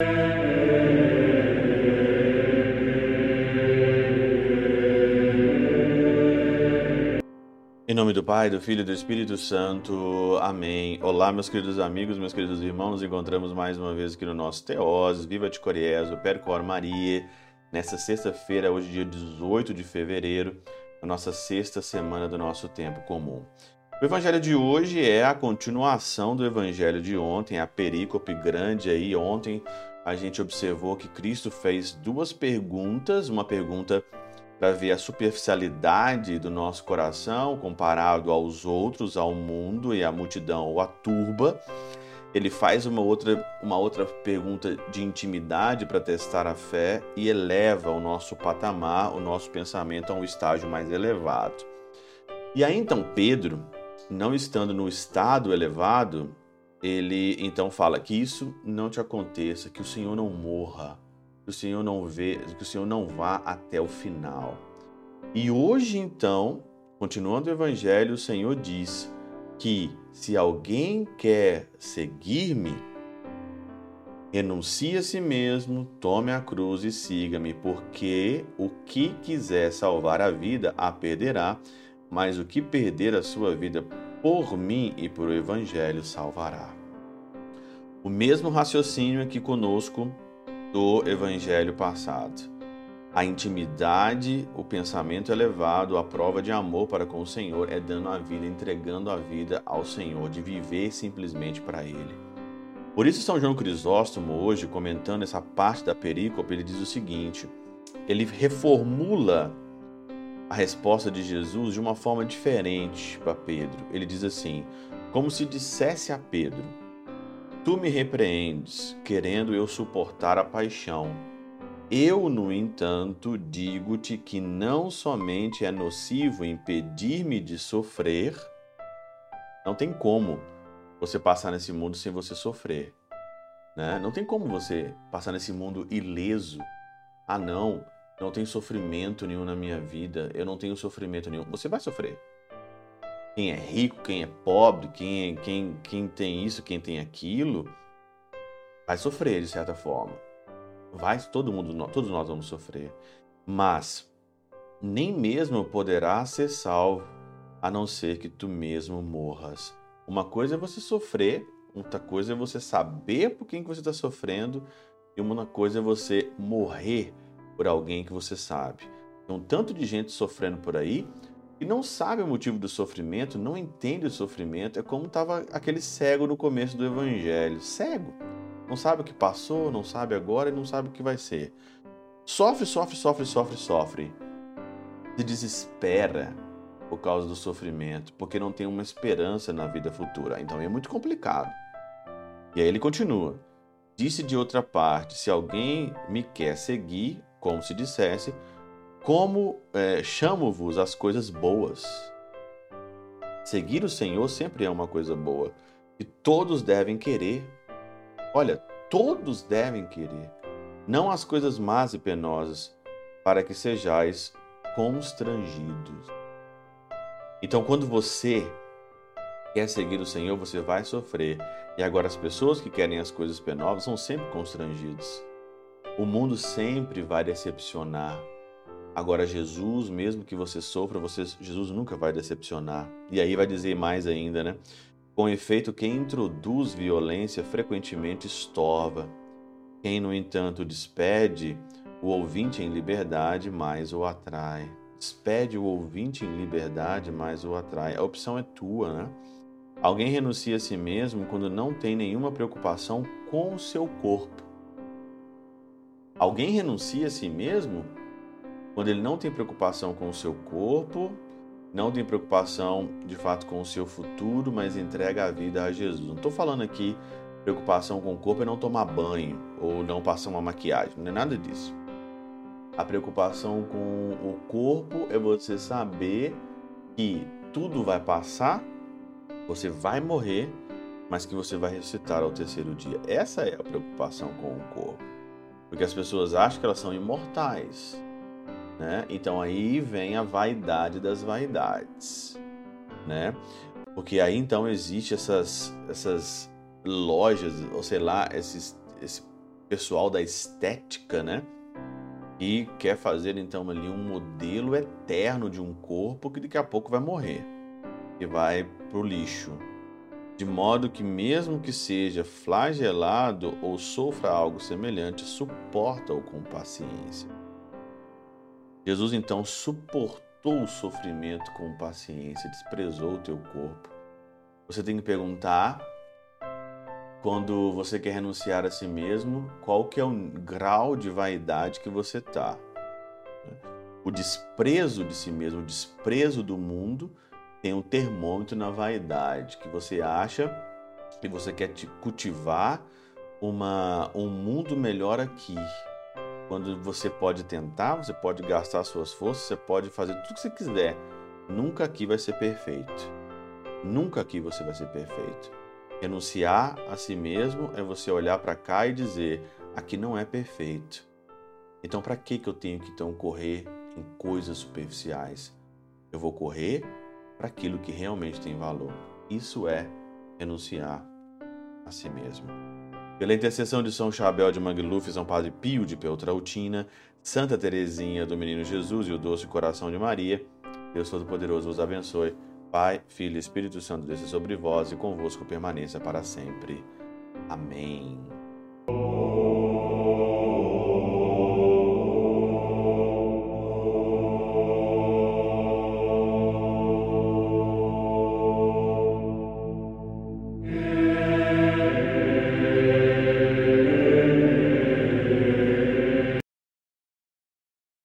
Em nome do Pai, do Filho e do Espírito Santo. Amém. Olá, meus queridos amigos, meus queridos irmãos. Nos encontramos mais uma vez aqui no nosso Teós, Viva de Coriezo, Percor Maria, nessa sexta-feira, hoje dia 18 de fevereiro, a nossa sexta semana do nosso tempo comum. O evangelho de hoje é a continuação do evangelho de ontem, a perícope grande aí. Ontem a gente observou que Cristo fez duas perguntas, uma pergunta para ver a superficialidade do nosso coração comparado aos outros, ao mundo e à multidão ou à turba. Ele faz uma outra, uma outra pergunta de intimidade para testar a fé e eleva o nosso patamar, o nosso pensamento a um estágio mais elevado. E aí então Pedro, não estando no estado elevado, ele então fala que isso não te aconteça, que o Senhor não morra, que o Senhor não vê, que o Senhor não vá até o final. E hoje então, continuando o evangelho, o Senhor diz que se alguém quer seguir-me, renuncie a si mesmo, tome a cruz e siga-me, porque o que quiser salvar a vida a perderá, mas o que perder a sua vida por mim e por o Evangelho salvará. O mesmo raciocínio aqui conosco do Evangelho passado. A intimidade, o pensamento elevado, a prova de amor para com o Senhor é dando a vida, entregando a vida ao Senhor, de viver simplesmente para Ele. Por isso, São João Crisóstomo, hoje, comentando essa parte da perícope, ele diz o seguinte: ele reformula a resposta de Jesus de uma forma diferente para Pedro. Ele diz assim: como se dissesse a Pedro: Tu me repreendes, querendo eu suportar a paixão. Eu, no entanto, digo-te que não somente é nocivo impedir-me de sofrer, não tem como você passar nesse mundo sem você sofrer. Né? Não tem como você passar nesse mundo ileso. Ah, não, não tem sofrimento nenhum na minha vida, eu não tenho sofrimento nenhum. Você vai sofrer. Quem é rico, quem é pobre, quem, é, quem, quem tem isso, quem tem aquilo, vai sofrer de certa forma. Vai, todo mundo, todos nós vamos sofrer. Mas nem mesmo poderá ser salvo, a não ser que tu mesmo morras. Uma coisa é você sofrer, outra coisa é você saber por quem que você está sofrendo, e uma coisa é você morrer por alguém que você sabe. Tem um tanto de gente sofrendo por aí e não sabe o motivo do sofrimento, não entende o sofrimento. É como estava aquele cego no começo do evangelho. Cego. Não sabe o que passou, não sabe agora e não sabe o que vai ser. Sofre, sofre, sofre, sofre, sofre. Se desespera por causa do sofrimento, porque não tem uma esperança na vida futura. Então é muito complicado. E aí ele continua. Disse de outra parte: se alguém me quer seguir, como se dissesse, como é, chamo-vos as coisas boas. Seguir o Senhor sempre é uma coisa boa e todos devem querer. Olha, todos devem querer, não as coisas más e penosas, para que sejais constrangidos. Então, quando você quer seguir o Senhor, você vai sofrer. E agora, as pessoas que querem as coisas penosas são sempre constrangidas. O mundo sempre vai decepcionar. Agora, Jesus, mesmo que você sofra, você, Jesus nunca vai decepcionar. E aí vai dizer mais ainda, né? Com efeito, quem introduz violência frequentemente estorva. Quem, no entanto, despede o ouvinte em liberdade, mais o atrai. Despede o ouvinte em liberdade, mais o atrai. A opção é tua, né? Alguém renuncia a si mesmo quando não tem nenhuma preocupação com o seu corpo Alguém renuncia a si mesmo quando ele não tem preocupação com o seu corpo, não tem preocupação de fato com o seu futuro, mas entrega a vida a Jesus. Não estou falando aqui preocupação com o corpo é não tomar banho ou não passar uma maquiagem, não é nada disso. A preocupação com o corpo é você saber que tudo vai passar, você vai morrer, mas que você vai ressuscitar ao terceiro dia. Essa é a preocupação com o corpo. Porque as pessoas acham que elas são imortais. Né? Então aí vem a vaidade das vaidades. Né? Porque aí então existe essas, essas lojas, ou sei lá, esses, esse pessoal da estética, né? E quer fazer então ali um modelo eterno de um corpo que daqui a pouco vai morrer e vai pro lixo. De modo que mesmo que seja flagelado ou sofra algo semelhante, suporta-o com paciência. Jesus então suportou o sofrimento com paciência, desprezou o teu corpo. Você tem que perguntar quando você quer renunciar a si mesmo, qual que é o grau de vaidade que você está. O desprezo de si mesmo, o desprezo do mundo, tem um termômetro na vaidade, que você acha que você quer cultivar uma, um mundo melhor aqui. Quando você pode tentar, você pode gastar suas forças, você pode fazer tudo que você quiser. Nunca aqui vai ser perfeito. Nunca aqui você vai ser perfeito. Renunciar a si mesmo é você olhar para cá e dizer: aqui não é perfeito. Então, para que que eu tenho que então correr em coisas superficiais? Eu vou correr para aquilo que realmente tem valor. Isso é renunciar a si mesmo. Pela intercessão de São Chabel de Mangluf, São Padre Pio de Peltrautina, Santa Teresinha do Menino Jesus e o Doce Coração de Maria, Deus Todo-Poderoso vos abençoe. Pai, Filho e Espírito Santo desça sobre vós e convosco permaneça para sempre. Amém.